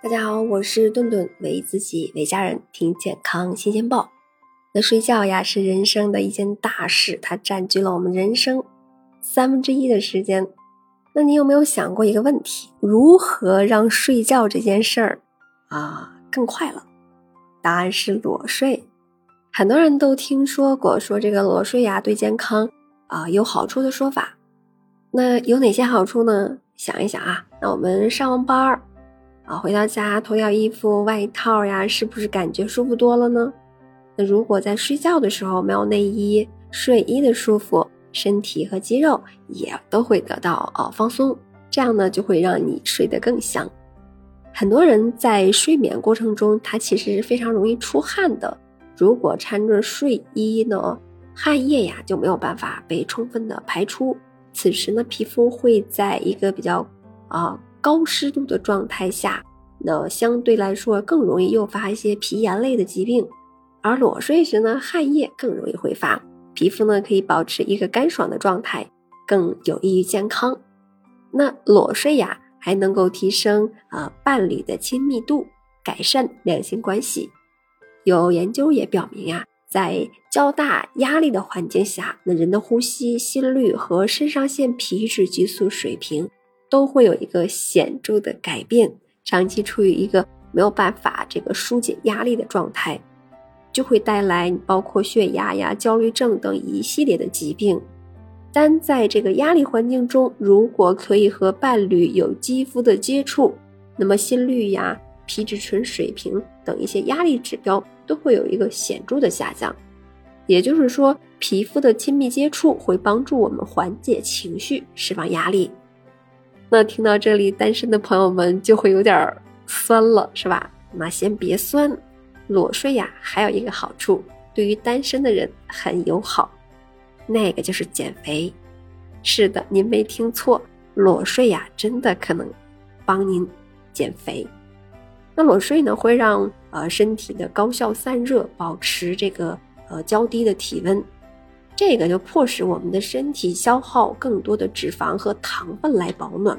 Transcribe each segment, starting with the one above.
大家好，我是顿顿，为自己为家人听健康新鲜报。那睡觉呀是人生的一件大事，它占据了我们人生三分之一的时间。那你有没有想过一个问题？如何让睡觉这件事儿啊更快乐？答案是裸睡。很多人都听说过说这个裸睡呀对健康啊有好处的说法。那有哪些好处呢？想一想啊，那我们上完班儿。啊，回到家脱掉衣服、外套呀，是不是感觉舒服多了呢？那如果在睡觉的时候没有内衣、睡衣的舒服，身体和肌肉也都会得到啊放松，这样呢就会让你睡得更香。很多人在睡眠过程中，他其实是非常容易出汗的。如果穿着睡衣呢，汗液呀就没有办法被充分的排出，此时呢皮肤会在一个比较啊。高湿度的状态下，那相对来说更容易诱发一些皮炎类的疾病，而裸睡时呢，汗液更容易挥发，皮肤呢可以保持一个干爽的状态，更有益于健康。那裸睡呀，还能够提升啊伴侣的亲密度，改善两性关系。有研究也表明呀，在较大压力的环境下，那人的呼吸、心率和肾上腺皮质激素水平。都会有一个显著的改变，长期处于一个没有办法这个疏解压力的状态，就会带来包括血压呀、焦虑症等一系列的疾病。但在这个压力环境中，如果可以和伴侣有肌肤的接触，那么心率呀、皮质醇水平等一些压力指标都会有一个显著的下降。也就是说，皮肤的亲密接触会帮助我们缓解情绪、释放压力。那听到这里，单身的朋友们就会有点酸了，是吧？那先别酸，裸睡呀，还有一个好处，对于单身的人很友好，那个就是减肥。是的，您没听错，裸睡呀，真的可能帮您减肥。那裸睡呢，会让呃身体的高效散热，保持这个呃较低的体温。这个就迫使我们的身体消耗更多的脂肪和糖分来保暖。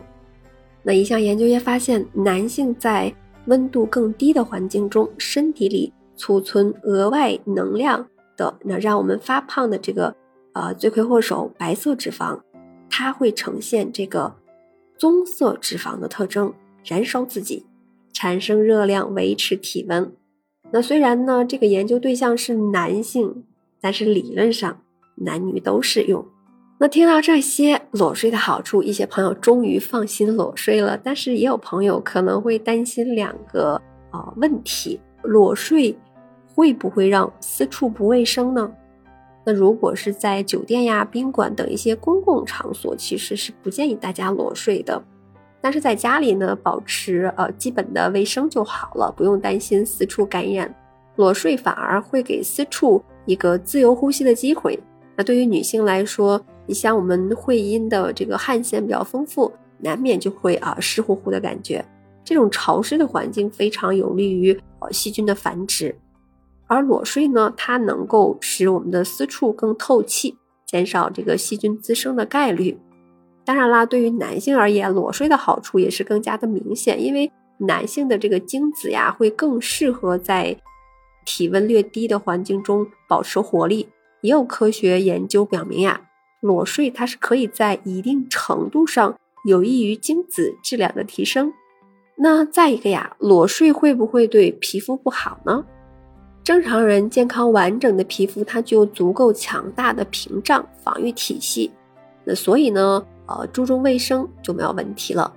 那一项研究也发现，男性在温度更低的环境中，身体里储存额外能量的，那让我们发胖的这个呃罪魁祸首白色脂肪，它会呈现这个棕色脂肪的特征，燃烧自己，产生热量，维持体温。那虽然呢，这个研究对象是男性，但是理论上。男女都适用。那听到这些裸睡的好处，一些朋友终于放心裸睡了。但是也有朋友可能会担心两个啊问题：裸睡会不会让私处不卫生呢？那如果是在酒店呀、宾馆等一些公共场所，其实是不建议大家裸睡的。但是在家里呢，保持呃基本的卫生就好了，不用担心私处感染。裸睡反而会给私处一个自由呼吸的机会。那对于女性来说，你像我们会阴的这个汗腺比较丰富，难免就会啊湿乎乎的感觉。这种潮湿的环境非常有利于呃细菌的繁殖，而裸睡呢，它能够使我们的私处更透气，减少这个细菌滋生的概率。当然啦，对于男性而言，裸睡的好处也是更加的明显，因为男性的这个精子呀，会更适合在体温略低的环境中保持活力。也有科学研究表明呀，裸睡它是可以在一定程度上有益于精子质量的提升。那再一个呀，裸睡会不会对皮肤不好呢？正常人健康完整的皮肤，它具有足够强大的屏障防御体系。那所以呢，呃，注重卫生就没有问题了。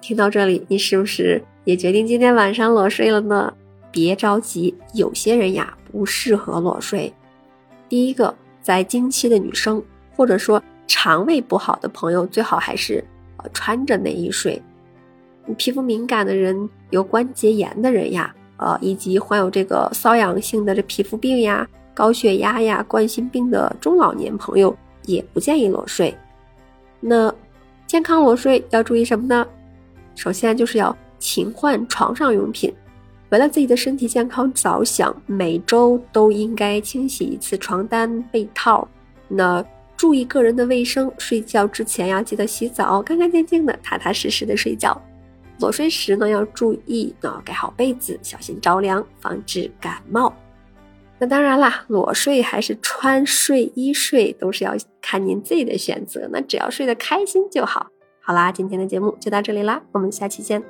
听到这里，你是不是也决定今天晚上裸睡了呢？别着急，有些人呀不适合裸睡。第一个，在经期的女生，或者说肠胃不好的朋友，最好还是呃穿着内衣睡。皮肤敏感的人、有关节炎的人呀，呃，以及患有这个瘙痒性的这皮肤病呀、高血压呀、冠心病的中老年朋友，也不建议裸睡。那健康裸睡要注意什么呢？首先就是要勤换床上用品。为了自己的身体健康着想，每周都应该清洗一次床单被套。那注意个人的卫生，睡觉之前要记得洗澡，干干净净的，踏踏实实的睡觉。裸睡时呢，要注意呢盖好被子，小心着凉，防止感冒。那当然啦，裸睡还是穿睡衣睡，都是要看您自己的选择。那只要睡得开心就好。好啦，今天的节目就到这里啦，我们下期见。